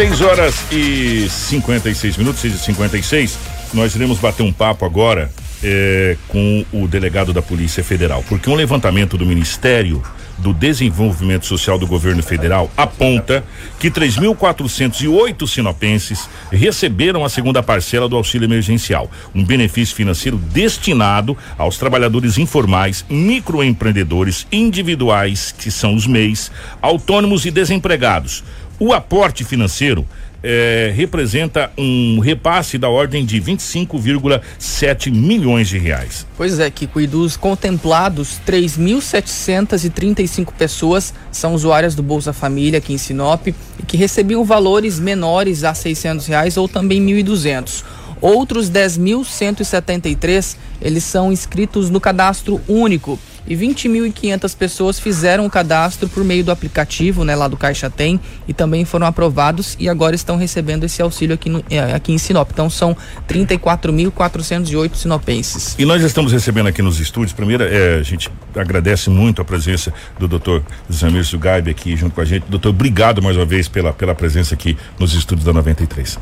6 horas e 56 minutos, 6 e 56 Nós iremos bater um papo agora é, com o delegado da Polícia Federal, porque um levantamento do Ministério do Desenvolvimento Social do Governo Federal aponta que 3.408 sinopenses receberam a segunda parcela do auxílio emergencial, um benefício financeiro destinado aos trabalhadores informais, microempreendedores individuais, que são os MEIs, autônomos e desempregados. O aporte financeiro é, representa um repasse da ordem de 25,7 milhões de reais. Pois é, Kiko, e dos contemplados, 3.735 pessoas são usuárias do Bolsa Família aqui em Sinop e que recebiam valores menores a 600 reais ou também 1.200. Outros 10.173, eles são inscritos no cadastro único e 20.500 pessoas fizeram o cadastro por meio do aplicativo, né, lá do Caixa Tem, e também foram aprovados e agora estão recebendo esse auxílio aqui, no, eh, aqui em Sinop. Então são 34.408 sinopenses. E nós estamos recebendo aqui nos estúdios, primeiro, é, a gente agradece muito a presença do doutor Zamir Sugaib aqui junto com a gente. Doutor, obrigado mais uma vez pela, pela presença aqui nos estúdios da 93.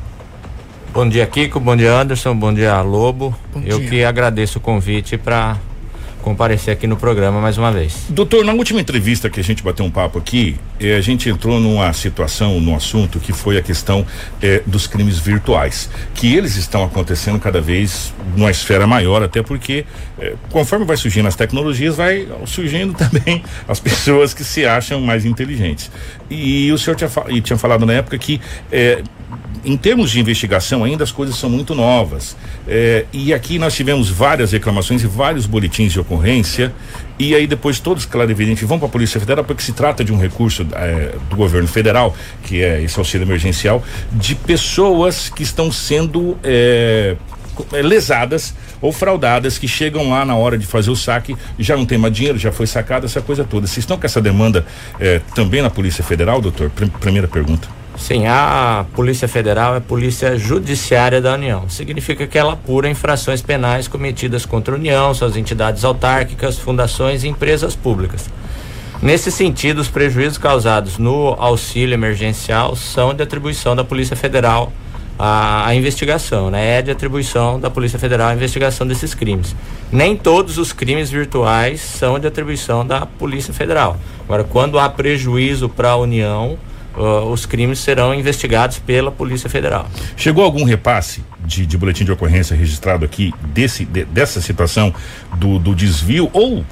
Bom dia, Kiko. Bom dia, Anderson. Bom dia, Lobo. Bom Eu dia. que agradeço o convite para comparecer aqui no programa mais uma vez. Doutor, na última entrevista que a gente bateu um papo aqui, eh, a gente entrou numa situação, num assunto que foi a questão eh, dos crimes virtuais, que eles estão acontecendo cada vez numa esfera maior, até porque eh, conforme vai surgindo as tecnologias, vai surgindo também as pessoas que se acham mais inteligentes. E o senhor tinha, e tinha falado na época que eh, em termos de investigação, ainda as coisas são muito novas. É, e aqui nós tivemos várias reclamações e vários boletins de ocorrência. E aí depois todos, claro, evidente, vão para a Polícia Federal, porque se trata de um recurso é, do governo federal, que é esse auxílio emergencial, de pessoas que estão sendo é, lesadas ou fraudadas que chegam lá na hora de fazer o saque já não tem mais dinheiro, já foi sacado, essa coisa toda. Vocês estão com essa demanda também na Polícia Federal, doutor? Primeira pergunta. Sim, a Polícia Federal é Polícia Judiciária da União. Significa que ela apura infrações penais cometidas contra a União, suas entidades autárquicas, fundações e empresas públicas. Nesse sentido, os prejuízos causados no auxílio emergencial são de atribuição da Polícia Federal à, à investigação, né? É de atribuição da Polícia Federal a investigação desses crimes. Nem todos os crimes virtuais são de atribuição da Polícia Federal. Agora, quando há prejuízo para a União, uh, os crimes serão investigados pela Polícia Federal. Chegou algum repasse de, de boletim de ocorrência registrado aqui desse, de, dessa situação do, do desvio ou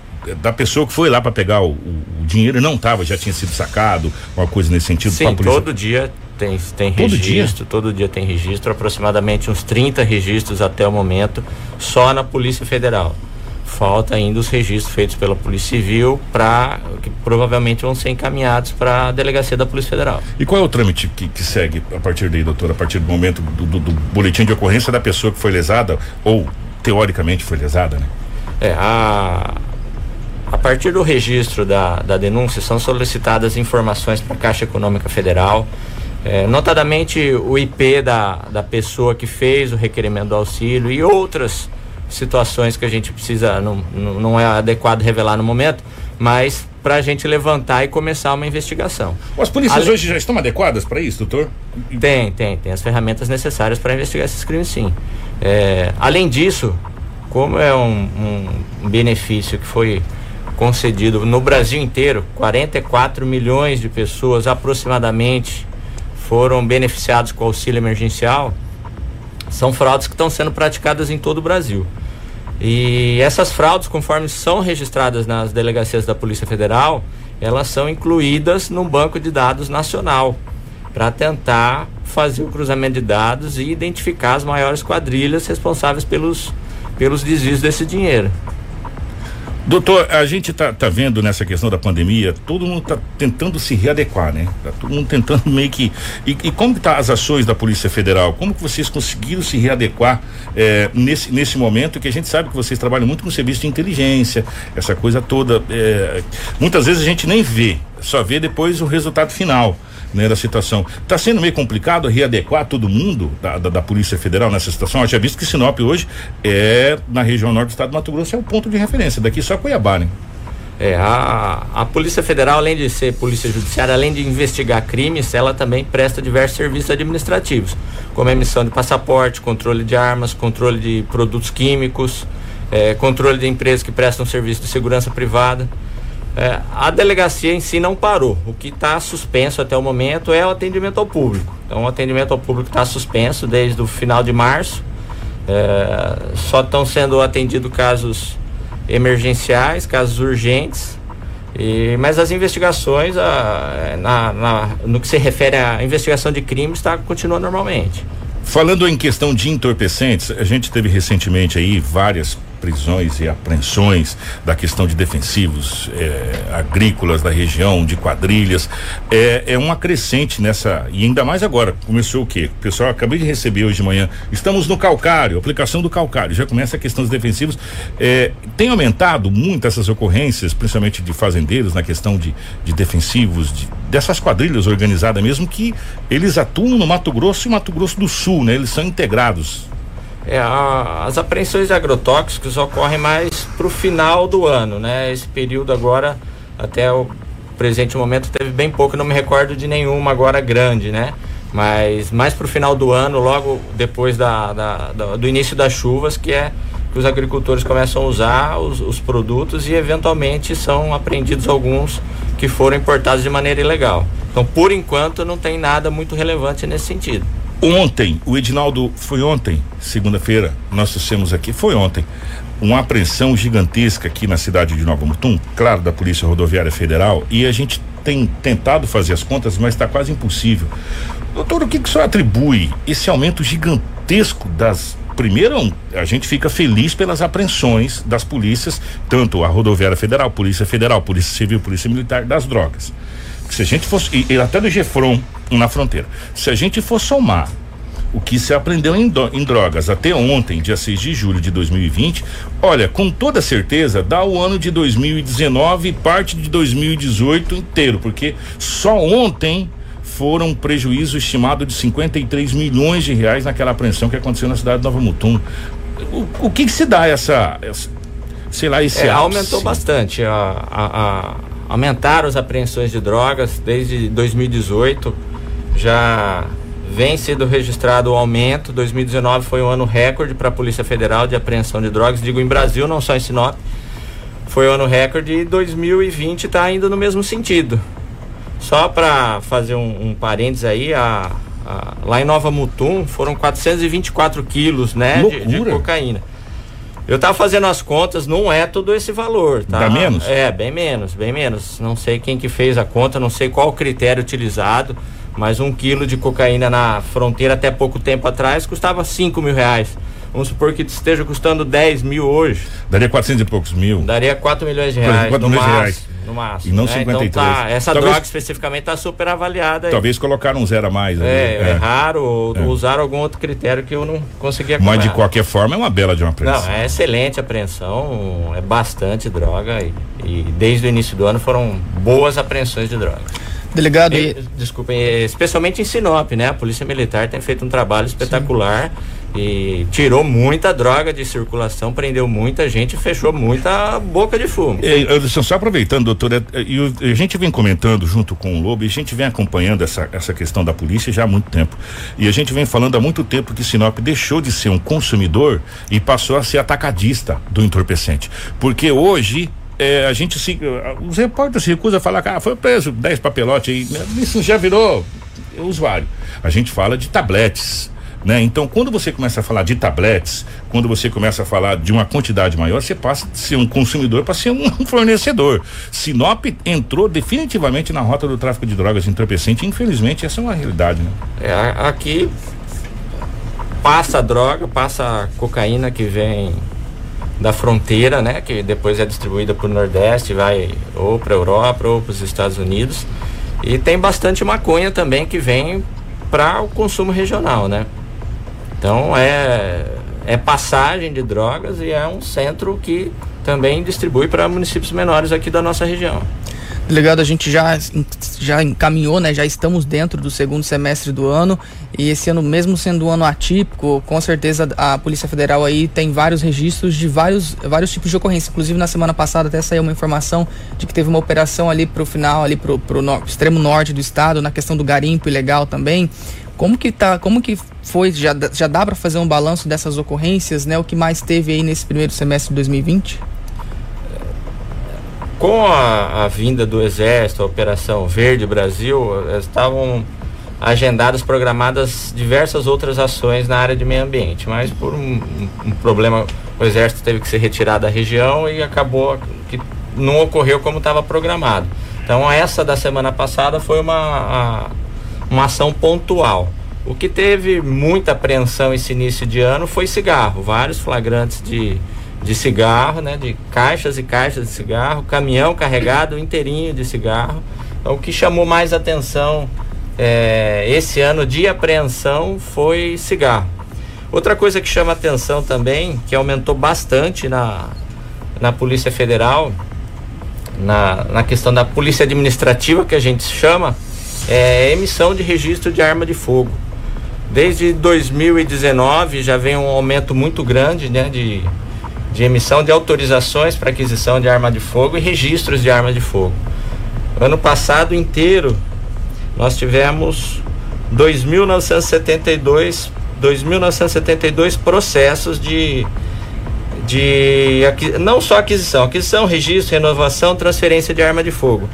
da pessoa que foi lá para pegar o, o, dinheiro não estava, já tinha sido sacado, uma coisa nesse sentido? Sim, todo dia tem, tem todo registro, dia? todo dia tem registro, aproximadamente uns 30 registros até o momento, só na Polícia Federal falta ainda os registros feitos pela Polícia Civil para que provavelmente vão ser encaminhados para a delegacia da Polícia Federal. E qual é o trâmite que, que segue a partir daí, doutor? A partir do momento do, do, do, boletim de ocorrência da pessoa que foi lesada ou teoricamente foi lesada, né? É, a a partir do registro da, da denúncia são solicitadas informações para a Caixa Econômica Federal, é, notadamente o IP da, da pessoa que fez o requerimento do auxílio e outras situações que a gente precisa, não, não é adequado revelar no momento, mas para a gente levantar e começar uma investigação. As polícias Ale... hoje já estão adequadas para isso, doutor? Tem, tem, tem as ferramentas necessárias para investigar esses crimes, sim. É, além disso, como é um, um benefício que foi concedido no Brasil inteiro, 44 milhões de pessoas aproximadamente foram beneficiados com o auxílio emergencial são fraudes que estão sendo praticadas em todo o Brasil. E essas fraudes, conforme são registradas nas delegacias da Polícia Federal, elas são incluídas no banco de dados nacional para tentar fazer o cruzamento de dados e identificar as maiores quadrilhas responsáveis pelos, pelos desvios desse dinheiro. Doutor, a gente tá, tá vendo nessa questão da pandemia, todo mundo tá tentando se readequar, né? Tá todo mundo tentando meio que. E, e como tá as ações da Polícia Federal? Como que vocês conseguiram se readequar eh, nesse, nesse momento que a gente sabe que vocês trabalham muito com serviço de inteligência, essa coisa toda. Eh, muitas vezes a gente nem vê, só vê depois o resultado final né, da situação. Está sendo meio complicado readequar todo mundo da, da, da, Polícia Federal nessa situação? Eu tinha visto que Sinop hoje é, na região norte do estado do Mato Grosso, é o ponto de referência. Daqui só Cuiabá, né? É, a, a Polícia Federal, além de ser polícia judiciária, além de investigar crimes, ela também presta diversos serviços administrativos, como emissão de passaporte, controle de armas, controle de produtos químicos, é, controle de empresas que prestam serviço de segurança privada. É, a delegacia em si não parou. O que está suspenso até o momento é o atendimento ao público. Então, o atendimento ao público está suspenso desde o final de março. É, só estão sendo atendidos casos emergenciais, casos urgentes. E, mas as investigações, a, na, na, no que se refere à investigação de crimes, tá, continua normalmente. Falando em questão de entorpecentes, a gente teve recentemente aí várias prisões e apreensões da questão de defensivos é, agrícolas da região, de quadrilhas, é, é uma crescente nessa, e ainda mais agora, começou o quê? Pessoal, acabei de receber hoje de manhã, estamos no calcário, aplicação do calcário, já começa a questão dos defensivos, é, tem aumentado muito essas ocorrências, principalmente de fazendeiros, na questão de, de defensivos, de, dessas quadrilhas organizadas mesmo, que eles atuam no Mato Grosso e Mato Grosso do Sul, né? Eles são integrados é, a, as apreensões de agrotóxicos ocorrem mais para o final do ano, né? Esse período agora, até o presente momento, teve bem pouco, não me recordo de nenhuma agora grande, né? Mas mais para o final do ano, logo depois da, da, da, do início das chuvas, que é que os agricultores começam a usar os, os produtos e eventualmente são apreendidos alguns que foram importados de maneira ilegal. Então, por enquanto, não tem nada muito relevante nesse sentido. Ontem, o Edinaldo, foi ontem, segunda-feira, nós trouxemos aqui, foi ontem, uma apreensão gigantesca aqui na cidade de Nova Mutum, claro, da Polícia Rodoviária Federal, e a gente tem tentado fazer as contas, mas está quase impossível. Doutor, o que, que o senhor atribui esse aumento gigantesco das primeiro, a gente fica feliz pelas apreensões das polícias, tanto a Rodoviária Federal, Polícia Federal, Polícia Civil, Polícia Militar, das drogas. Se a gente fosse, e, até do Gefron na fronteira, se a gente for somar o que se aprendeu em, do, em, drogas até ontem, dia 6 de julho de 2020, olha, com toda certeza dá o ano de 2019 e parte de 2018 inteiro, porque só ontem foram um prejuízo estimado de 53 milhões de reais naquela apreensão que aconteceu na cidade de Nova Mutum. O, o que, que se dá essa, essa, sei lá, esse é, aumentou bastante a, a, a aumentaram as apreensões de drogas desde 2018. Já vem sendo registrado o aumento. 2019 foi um ano recorde para a Polícia Federal de apreensão de drogas. Digo em Brasil, não só em Sinop. Foi um ano recorde e 2020 está indo no mesmo sentido. Só para fazer um, um parênteses aí, a, a, lá em Nova Mutum foram 424 quilos né, de, de cocaína. Eu tava fazendo as contas, não é todo esse valor, tá? Dá menos? É, bem menos, bem menos. Não sei quem que fez a conta, não sei qual o critério utilizado, mas um quilo de cocaína na fronteira até pouco tempo atrás custava 5 mil reais. Vamos supor que esteja custando 10 mil hoje. Daria 400 e poucos mil. Daria 4 milhões de reais. 4 milhões de reais. No máximo. E não né? 53. Então tá, essa talvez, droga especificamente está super avaliada. Aí. Talvez colocaram um zero a mais. É, é, erraram ou é. usaram algum outro critério que eu não conseguia Mas de qualquer forma é uma bela de uma apreensão. Não, é excelente a apreensão, é bastante droga e, e desde o início do ano foram boas apreensões de droga. Delegado, e, desculpem, especialmente em Sinop, né? A Polícia Militar tem feito um trabalho espetacular. Sim e tirou muita droga de circulação, prendeu muita gente, fechou muita boca de fumo. E, só aproveitando, doutora, e, a gente vem comentando junto com o Lobo, e a gente vem acompanhando essa, essa questão da polícia já há muito tempo. E a gente vem falando há muito tempo que Sinop deixou de ser um consumidor e passou a ser atacadista do entorpecente. Porque hoje é, a gente se. Os repórteres se recusam a falar que ah, foi preso 10 papelotes aí. Né? Isso já virou usuário. A gente fala de tabletes né? Então, quando você começa a falar de tabletes, quando você começa a falar de uma quantidade maior, você passa de ser um consumidor para ser um fornecedor. Sinop entrou definitivamente na rota do tráfico de drogas entorpecente, infelizmente essa é uma realidade, né? É, aqui passa a droga, passa a cocaína que vem da fronteira, né, que depois é distribuída para o Nordeste, vai ou para a Europa ou para os Estados Unidos. E tem bastante maconha também que vem para o consumo regional, né? Então é, é passagem de drogas e é um centro que também distribui para municípios menores aqui da nossa região. Delegado, a gente já, já encaminhou, né? Já estamos dentro do segundo semestre do ano e esse ano, mesmo sendo um ano atípico, com certeza a Polícia Federal aí tem vários registros de vários, vários tipos de ocorrência. Inclusive na semana passada até saiu uma informação de que teve uma operação ali para o final, ali para o no, extremo norte do estado, na questão do garimpo ilegal também. Como que tá, como que foi, já, já dá para fazer um balanço dessas ocorrências, né? O que mais teve aí nesse primeiro semestre de 2020? com a, a, vinda do Exército, a Operação Verde Brasil, estavam agendadas, programadas diversas outras ações na área de meio ambiente, mas por um, um, problema, o Exército teve que se retirar da região e acabou que não ocorreu como estava programado. Então essa da semana passada foi uma, uma ação pontual. O que teve muita apreensão esse início de ano foi cigarro, vários flagrantes de de cigarro, né, de caixas e caixas de cigarro, caminhão carregado inteirinho de cigarro. Então, o que chamou mais atenção é, esse ano de apreensão foi cigarro. Outra coisa que chama atenção também, que aumentou bastante na, na Polícia Federal, na, na questão da Polícia Administrativa, que a gente chama, é emissão de registro de arma de fogo. Desde 2019 já vem um aumento muito grande né, de de emissão de autorizações para aquisição de arma de fogo e registros de arma de fogo. Ano passado inteiro nós tivemos 2.972 2.972 processos de de não só aquisição, aquisição, registro, renovação, transferência de arma de fogo.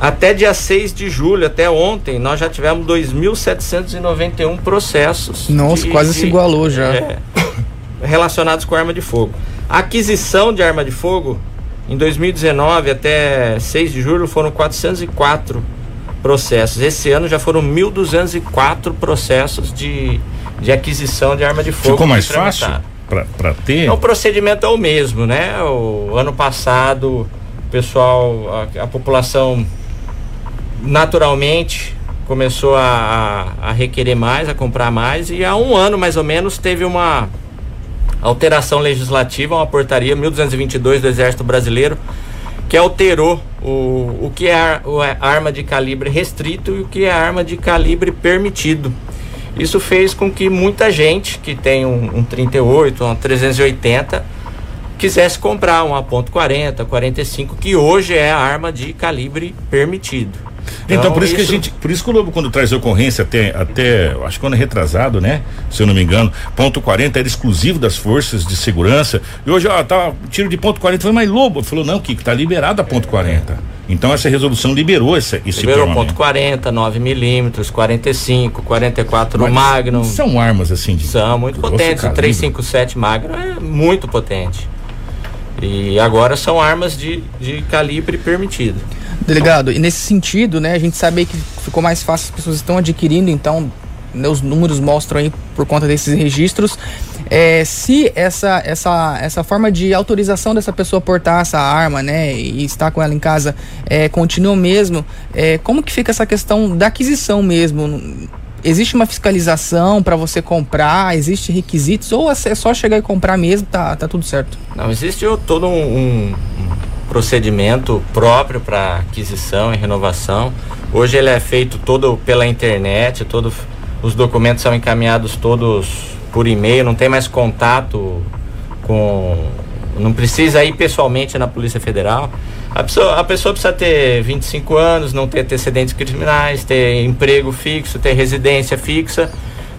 Até dia 6 de julho, até ontem, nós já tivemos 2.791 processos. Nossa, de, quase de, se igualou já. É, relacionados com arma de fogo. A aquisição de arma de fogo, em 2019 até 6 de julho, foram 404 processos. Esse ano já foram 1.204 processos de, de aquisição de arma de fogo. Ficou mais fácil para ter? O procedimento é o mesmo, né? O ano passado, o pessoal, a, a população naturalmente começou a, a, a requerer mais, a comprar mais, e há um ano mais ou menos teve uma alteração legislativa, uma portaria 1222 do Exército Brasileiro, que alterou o, o que é o é arma de calibre restrito e o que é arma de calibre permitido. Isso fez com que muita gente que tem um, um 38, um 380, quisesse comprar uma .40, 45, que hoje é a arma de calibre permitido. Então, então por isso, isso, que a gente, por isso que o Lobo quando traz ocorrência até, até acho que ano retrasado, né? Se eu não me engano, ponto 40 era exclusivo das forças de segurança. E hoje, ó, tá tiro de ponto 40, foi mas Lobo falou não, que tá liberado a ponto é, 40. Então essa resolução liberou esse, esse Liberou ponto 40, 9 milímetros, 45, 44 Mas Magnum. São armas assim de São muito potentes. O 357 Magnum é muito potente. E agora são armas de, de calibre permitido. Delegado, e nesse sentido, né, a gente sabe que ficou mais fácil, as pessoas estão adquirindo, então, né, os números mostram aí por conta desses registros. É, se essa, essa, essa forma de autorização dessa pessoa portar essa arma, né, e estar com ela em casa, é, continua mesmo, é, como que fica essa questão da aquisição mesmo? Existe uma fiscalização para você comprar? Existe requisitos? Ou é só chegar e comprar mesmo, tá, tá tudo certo? Não, existe todo um, um procedimento próprio para aquisição e renovação. Hoje ele é feito todo pela internet, todo, os documentos são encaminhados todos por e-mail, não tem mais contato com. Não precisa ir pessoalmente na Polícia Federal. A pessoa, a pessoa precisa ter 25 anos, não ter antecedentes criminais, ter emprego fixo, ter residência fixa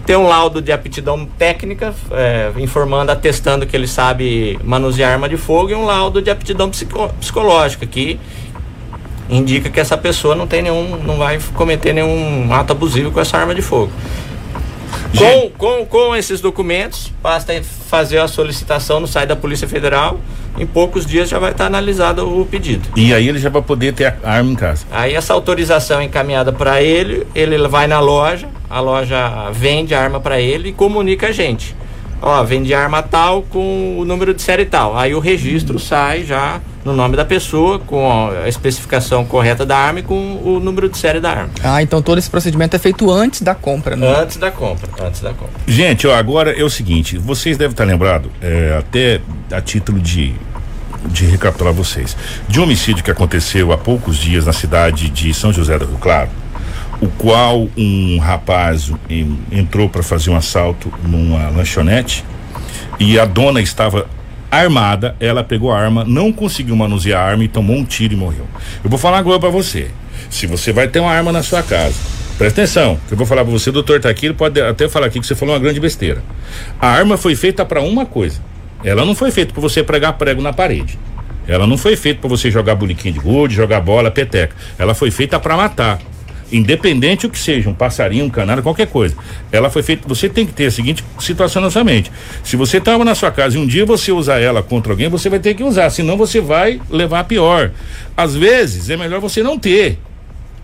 ter um laudo de aptidão técnica, é, informando, atestando que ele sabe manusear arma de fogo, e um laudo de aptidão psico, psicológica, que indica que essa pessoa não tem nenhum, não vai cometer nenhum ato abusivo com essa arma de fogo. Com, com, com esses documentos, basta fazer a solicitação no site da Polícia Federal. Em poucos dias já vai estar analisado o pedido. E aí ele já vai poder ter a arma em casa. Aí essa autorização é encaminhada para ele, ele vai na loja, a loja vende a arma para ele e comunica a gente. Ó, vende arma tal com o número de série tal. Aí o registro sai já no nome da pessoa, com a especificação correta da arma e com o número de série da arma. Ah, então todo esse procedimento é feito antes da compra, né? Antes da compra, antes da compra. Gente, ó, agora é o seguinte, vocês devem estar lembrados, é, até a título de de recapitular vocês. De um homicídio que aconteceu há poucos dias na cidade de São José do Rio Claro, o qual um rapaz em, entrou para fazer um assalto numa lanchonete e a dona estava armada, ela pegou a arma, não conseguiu manusear a arma e tomou um tiro e morreu. Eu vou falar agora para você. Se você vai ter uma arma na sua casa, presta atenção, que eu vou falar para você, o doutor tá aqui, ele pode até falar aqui que você falou uma grande besteira. A arma foi feita para uma coisa. Ela não foi feita para você pregar prego na parede. Ela não foi feita para você jogar buliquinho de gude, jogar bola, peteca. Ela foi feita para matar independente o que seja, um passarinho, um canário, qualquer coisa. Ela foi feita. Você tem que ter a seguinte situação na sua mente. Se você estava na sua casa e um dia você usar ela contra alguém, você vai ter que usar, senão você vai levar a pior. Às vezes é melhor você não ter,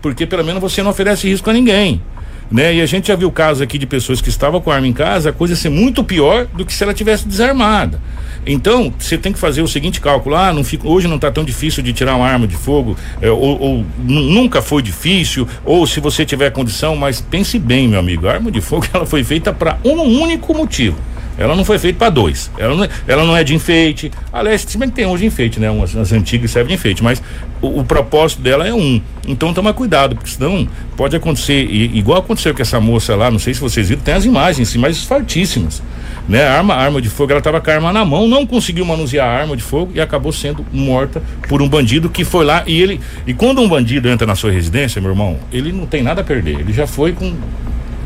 porque pelo menos você não oferece risco a ninguém. Né? E a gente já viu casos aqui de pessoas que estavam com arma em casa, a coisa ser muito pior do que se ela tivesse desarmada. Então, você tem que fazer o seguinte cálculo: ah, não fica, hoje não está tão difícil de tirar uma arma de fogo, é, ou, ou nunca foi difícil, ou se você tiver condição, mas pense bem, meu amigo, a arma de fogo ela foi feita para um único motivo. Ela não foi feita para dois. Ela não, é, ela não é de enfeite. Aliás, se bem que tem de enfeite, né? Umas, as antigas servem de enfeite, mas o, o, propósito dela é um. Então toma cuidado, porque senão pode acontecer, e, igual aconteceu com essa moça lá, não sei se vocês viram, tem as imagens, imagens fortíssimas né? Arma, arma de fogo, ela estava com a arma na mão, não conseguiu manusear a arma de fogo e acabou sendo morta por um bandido que foi lá e ele. E quando um bandido entra na sua residência, meu irmão, ele não tem nada a perder. Ele já foi com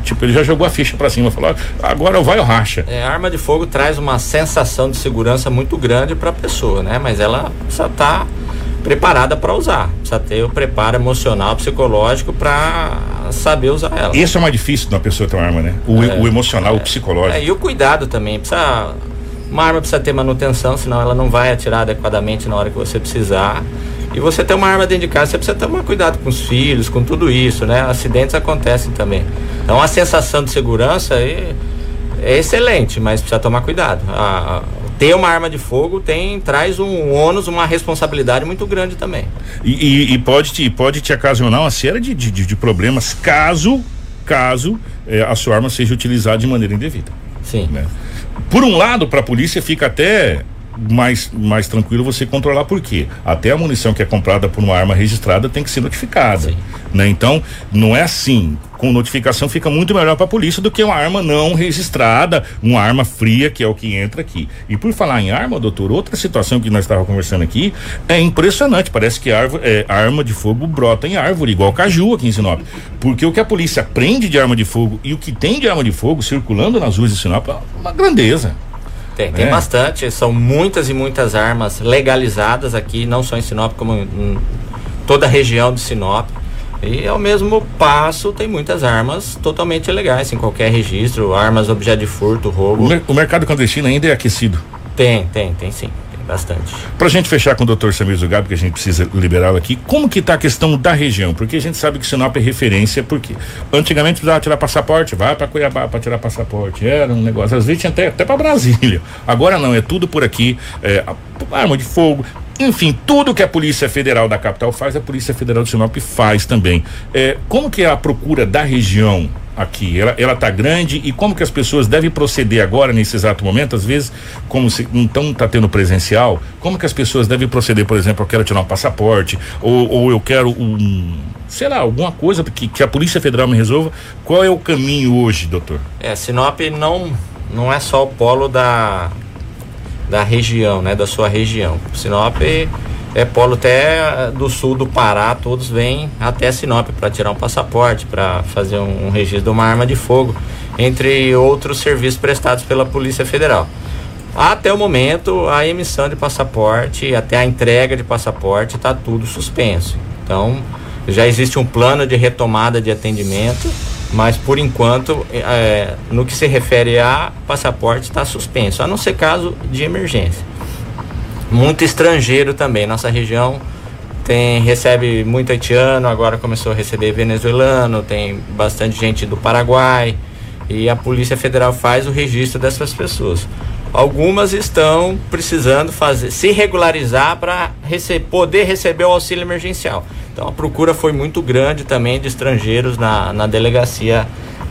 Tipo, ele já jogou a ficha para cima, falou: agora vai o racha. É, a arma de fogo traz uma sensação de segurança muito grande para a pessoa, né? Mas ela precisa estar tá preparada para usar. Precisa ter o preparo emocional, psicológico para saber usar ela. Isso é mais difícil de uma pessoa ter uma arma, né? O, é, o emocional, é, o psicológico. É, e o cuidado também. Precisa, uma arma precisa ter manutenção, senão ela não vai atirar adequadamente na hora que você precisar. E você ter uma arma dentro de casa, você precisa tomar cuidado com os filhos, com tudo isso, né? Acidentes acontecem também. Então a sensação de segurança é, é excelente, mas precisa tomar cuidado. A, ter uma arma de fogo tem traz um ônus, uma responsabilidade muito grande também. E, e, e pode, te, pode te ocasionar uma série de, de, de problemas caso, caso é, a sua arma seja utilizada de maneira indevida. Sim. Né? Por um lado, para a polícia fica até mais, mais tranquilo você controlar, por quê? Até a munição que é comprada por uma arma registrada tem que ser notificada. Né? Então, não é assim. Com notificação fica muito melhor para a polícia do que uma arma não registrada, uma arma fria, que é o que entra aqui. E por falar em arma, doutor, outra situação que nós estávamos conversando aqui é impressionante. Parece que árvore, é, arma de fogo brota em árvore, igual caju aqui em Sinop. Porque o que a polícia prende de arma de fogo e o que tem de arma de fogo circulando nas ruas de Sinop é uma grandeza. Tem, tem é. bastante. São muitas e muitas armas legalizadas aqui, não só em Sinop, como em toda a região de Sinop. E ao mesmo passo tem muitas armas totalmente ilegais em qualquer registro, armas objeto de furto, roubo. O mercado clandestino ainda é aquecido? Tem, tem, tem sim bastante. Para a gente fechar com o doutor Samir Zugabi, que a gente precisa liberá-lo aqui, como que está a questão da região? Porque a gente sabe que Sinop é referência, porque antigamente precisava tirar passaporte, vai para Cuiabá para tirar passaporte, era um negócio, às vezes tinha até, até para Brasília. Agora não, é tudo por aqui, é, arma de fogo, enfim, tudo que a Polícia Federal da capital faz, a Polícia Federal de Sinop faz também. É, como que é a procura da região aqui? Ela, ela tá grande e como que as pessoas devem proceder agora, nesse exato momento? Às vezes, como se então tá tendo presencial, como que as pessoas devem proceder, por exemplo, eu quero tirar um passaporte, ou, ou eu quero um sei lá, alguma coisa que, que a Polícia Federal me resolva. Qual é o caminho hoje, doutor? É, Sinop não, não é só o polo da, da região, né, da sua região. Sinop é polo até do sul do Pará, todos vêm até Sinop para tirar um passaporte, para fazer um, um, registro de uma arma de fogo, entre outros serviços prestados pela Polícia Federal. Até o momento, a emissão de passaporte, até a entrega de passaporte, está tudo suspenso. Então, já existe um plano de retomada de atendimento mas por enquanto, é, no que se refere a passaporte, está suspenso, a não ser caso de emergência. Muito estrangeiro também, nossa região tem recebe muito haitiano, agora começou a receber venezuelano, tem bastante gente do Paraguai e a Polícia Federal faz o registro dessas pessoas. Algumas estão precisando fazer, se regularizar para rece poder receber o auxílio emergencial. Então a procura foi muito grande também de estrangeiros na, na delegacia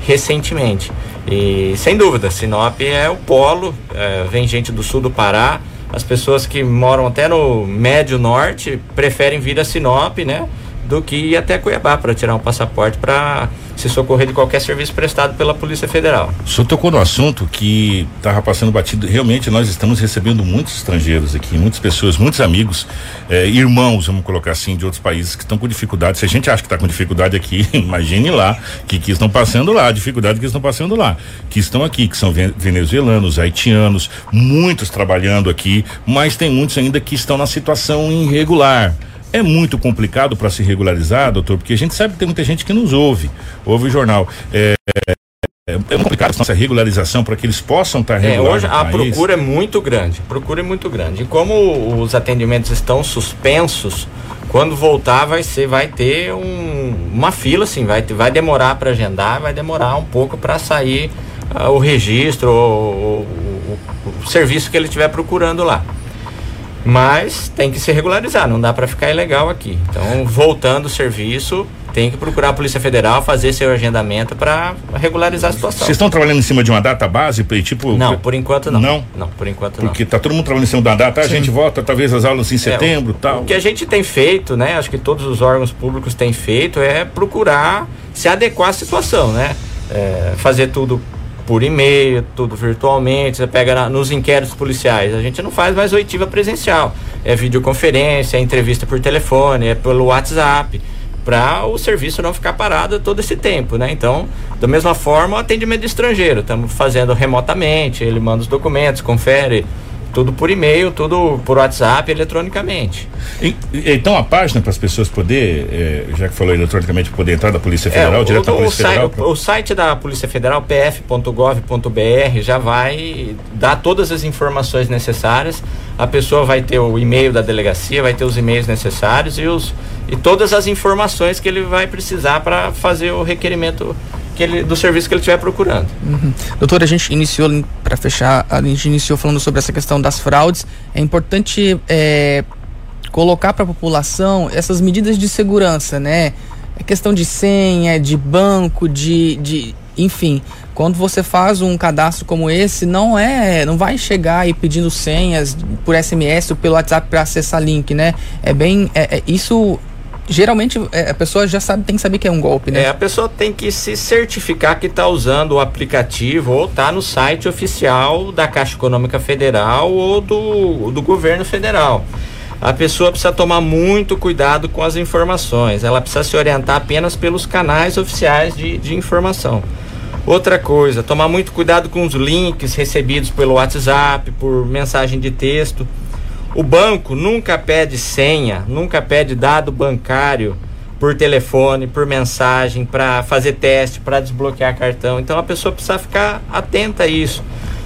recentemente. E sem dúvida, Sinop é o polo, é, vem gente do sul do Pará, As pessoas que moram até no médio norte preferem vir a Sinop, né? Do que ir até Cuiabá para tirar um passaporte para se socorrer de qualquer serviço prestado pela Polícia Federal. O senhor tocou no assunto que estava passando batido. Realmente nós estamos recebendo muitos estrangeiros aqui, muitas pessoas, muitos amigos, eh, irmãos, vamos colocar assim, de outros países que estão com dificuldade. Se a gente acha que está com dificuldade aqui, imagine lá que, que estão passando lá, a dificuldade que estão passando lá, que estão aqui, que são venezuelanos, haitianos, muitos trabalhando aqui, mas tem muitos ainda que estão na situação irregular. É muito complicado para se regularizar, doutor, porque a gente sabe que tem muita gente que nos ouve, ouve o jornal. É, é, é complicado essa regularização para que eles possam estar tá é, hoje a país. procura é muito grande, procura é muito grande. E como os atendimentos estão suspensos, quando voltar vai ser, vai ter um, uma fila, assim, vai, vai demorar para agendar, vai demorar um pouco para sair uh, o registro, o, o, o, o serviço que ele estiver procurando lá. Mas tem que se regularizar, não dá para ficar ilegal aqui. Então, voltando o serviço, tem que procurar a Polícia Federal, fazer seu agendamento para regularizar a situação. Vocês estão trabalhando em cima de uma data base, tipo? Não, por enquanto não. Não? Não, por enquanto não. Porque tá todo mundo trabalhando em cima da data, a gente volta talvez as aulas em é, setembro, é, tal. O que a gente tem feito, né? Acho que todos os órgãos públicos têm feito é procurar se adequar à situação, né? É, fazer tudo por e-mail, tudo virtualmente, você pega na, nos inquéritos policiais. A gente não faz mais oitiva presencial. É videoconferência, é entrevista por telefone, é pelo WhatsApp, para o serviço não ficar parado todo esse tempo, né? Então, da mesma forma, o atendimento de estrangeiro, estamos fazendo remotamente, ele manda os documentos, confere tudo por e-mail, tudo por WhatsApp, eletronicamente. E, então a página para as pessoas poder, é, já que falou eletronicamente, poder entrar da Polícia Federal, é, direto da Polícia Federal? Site, o, o, site da Polícia Federal, pf.gov.br, já vai dar todas as informações necessárias. A pessoa vai ter o e-mail da delegacia, vai ter os e-mails necessários e, os, e todas as informações que ele vai precisar para fazer o requerimento do serviço que ele estiver procurando. Uhum. Doutor, a gente iniciou, para fechar, a gente iniciou falando sobre essa questão das fraudes. É importante é, colocar para a população essas medidas de segurança, né? É questão de senha, de banco, de, de enfim, quando você faz um cadastro como esse, não é, não vai chegar aí pedindo senhas por SMS ou pelo WhatsApp para acessar link, né? É bem, é, é, isso geralmente é, a pessoa já sabe, tem que saber que é um golpe, né? É, a pessoa tem que se certificar que está usando o aplicativo ou está no site oficial da Caixa Econômica Federal ou do, do governo federal. A pessoa precisa tomar muito cuidado com as informações, ela precisa se orientar apenas pelos canais oficiais de, de informação. Outra coisa, tomar muito cuidado com os links recebidos pelo WhatsApp, por mensagem de texto. O banco nunca pede senha, nunca pede dado bancário por telefone, por mensagem, para fazer teste, para desbloquear cartão. Então a pessoa precisa ficar atenta a isso.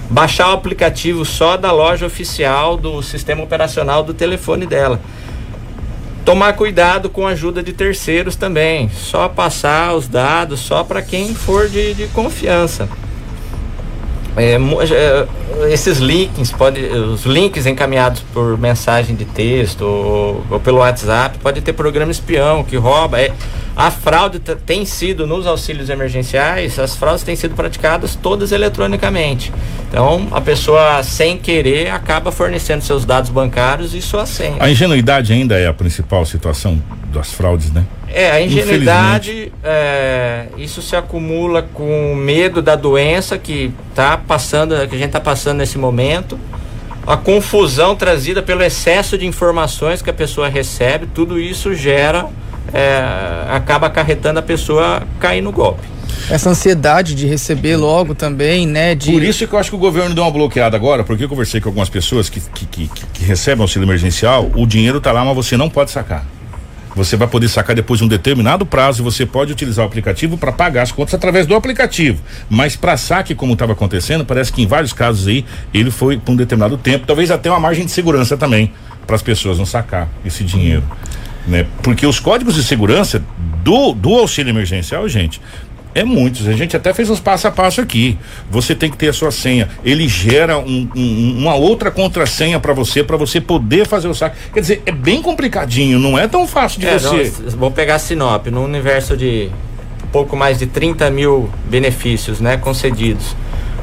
Baixar o aplicativo só da loja oficial do sistema operacional do telefone dela. Tomar cuidado com a ajuda de terceiros também. Só passar os dados só para quem for de, de confiança. É, é, esses links, pode, os links encaminhados por mensagem de texto ou, ou pelo WhatsApp, pode ter programa espião que rouba. É, a fraude tem sido nos auxílios emergenciais, as fraudes têm sido praticadas todas eletronicamente. Então, a pessoa sem querer acaba fornecendo seus dados bancários e sua senha. A ingenuidade ainda é a principal situação das fraudes, né? É, a ingenuidade, é, isso se acumula com o medo da doença que tá passando, que a gente está passando nesse momento, a confusão trazida pelo excesso de informações que a pessoa recebe, tudo isso gera, é, acaba acarretando a pessoa cair no golpe. Essa ansiedade de receber logo também, né? De... Por isso que eu acho que o governo deu uma bloqueada agora, porque eu conversei com algumas pessoas que, que, que, que recebem auxílio emergencial, o dinheiro está lá, mas você não pode sacar. Você vai poder sacar depois de um determinado prazo e você pode utilizar o aplicativo para pagar as contas através do aplicativo. Mas para saque, como estava acontecendo, parece que em vários casos aí ele foi por um determinado tempo, talvez até uma margem de segurança também para as pessoas não sacar esse dinheiro. Né? Porque os códigos de segurança do, do auxílio emergencial, gente, é muitos. A gente até fez uns passo a passo aqui. Você tem que ter a sua senha. Ele gera um, um, uma outra contrassenha para você, para você poder fazer o saque. Quer dizer, é bem complicadinho, não é tão fácil de é, você. Não, vou pegar a Sinop, no universo de pouco mais de 30 mil benefícios né, concedidos.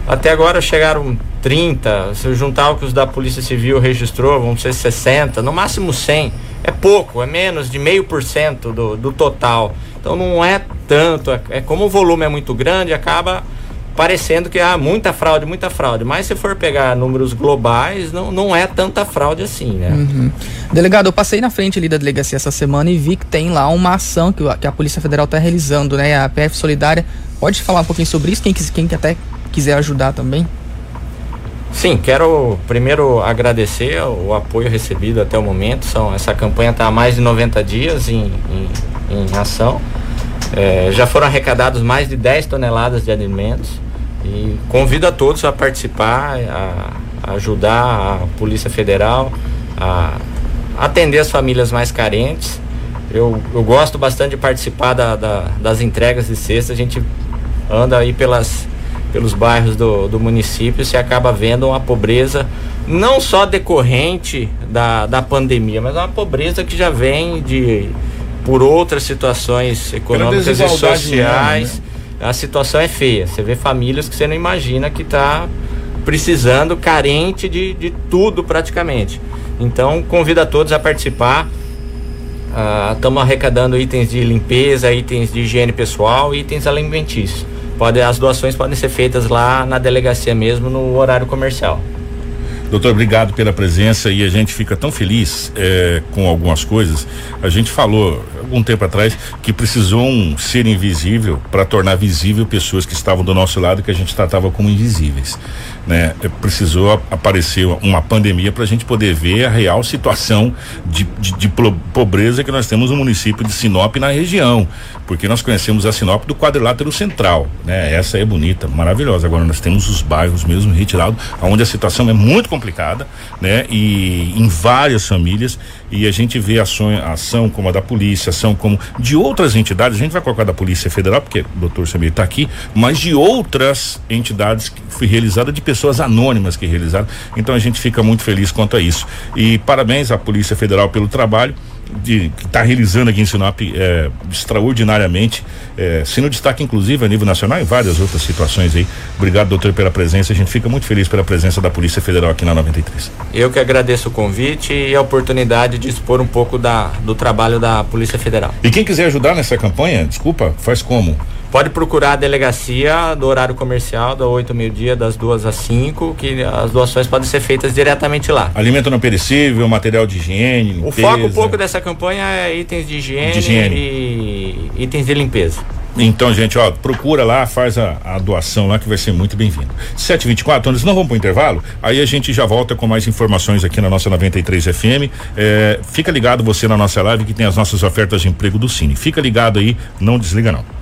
Até agora chegaram 30, se eu juntar o que os da Polícia Civil registrou, vão ser 60, no máximo 100. É pouco, é menos de meio por cento do total. Então não é tanto, é, é como o volume é muito grande, acaba parecendo que há muita fraude, muita fraude. Mas se for pegar números globais, não, não é tanta fraude assim, né? Uhum. Delegado, eu passei na frente ali da delegacia essa semana e vi que tem lá uma ação que, que a Polícia Federal está realizando, né? A PF Solidária. Pode falar um pouquinho sobre isso? Quem, quem até quiser ajudar também? Sim, quero primeiro agradecer o apoio recebido até o momento. São, essa campanha está há mais de 90 dias em, em, em ação. É, já foram arrecadados mais de 10 toneladas de alimentos e convido a todos a participar, a, ajudar a Polícia Federal a atender as famílias mais carentes. Eu, eu gosto bastante de participar da, da, das entregas de cesta. A gente anda aí pelas pelos bairros do, do município, se acaba vendo uma pobreza não só decorrente da, da pandemia, mas uma pobreza que já vem de por outras situações econômicas e sociais. né? A situação é feia. Você vê famílias que você não imagina que está precisando, carente de, de tudo praticamente. Então, convido a todos a participar. Estamos uh, arrecadando itens de limpeza, itens de higiene pessoal, itens alimentícios. Pode, as doações podem ser feitas lá na delegacia mesmo, no horário comercial. Doutor, obrigado pela presença e a gente fica tão feliz é, com algumas coisas. A gente falou algum tempo atrás que precisou um ser invisível para tornar visível pessoas que estavam do nosso lado que a gente tratava como invisíveis. Né? Precisou aparecer uma pandemia para a gente poder ver a real situação de, de, de, pobreza que nós temos no município de Sinop na região, porque nós conhecemos a Sinop do quadrilátero central, né? Essa é bonita, maravilhosa. Agora nós temos os bairros mesmo retirados, onde a situação é muito complicada, né? E em várias famílias e a gente vê ação, ação como a da polícia, ação como de outras entidades, a gente vai colocar da Polícia Federal, porque o doutor Samir está aqui, mas de outras entidades que foi realizada, de pessoas anônimas que realizaram. Então a gente fica muito feliz quanto a isso. E parabéns à Polícia Federal pelo trabalho de, que está realizando aqui em Sinop é, extraordinariamente, é, sendo destaque inclusive a nível nacional e várias outras situações aí. Obrigado, doutor, pela presença. A gente fica muito feliz pela presença da Polícia Federal aqui na 93. Eu que agradeço o convite e a oportunidade de expor um pouco da, do trabalho da Polícia Federal. E quem quiser ajudar nessa campanha, desculpa, faz como? Pode procurar a delegacia do horário comercial, da 8 ao meio-dia, das duas às 5, que as doações podem ser feitas diretamente lá. Alimento não perecível, material de higiene. Limpeza. O foco um pouco dessa campanha é itens de higiene, de higiene. e itens de limpeza. Então, gente, ó, procura lá, faz a, a doação lá que vai ser muito bem-vindo. 724, nós não vamos pro intervalo, aí a gente já volta com mais informações aqui na nossa 93 FM. É, fica ligado você na nossa live que tem as nossas ofertas de emprego do Cine. Fica ligado aí, não desliga não.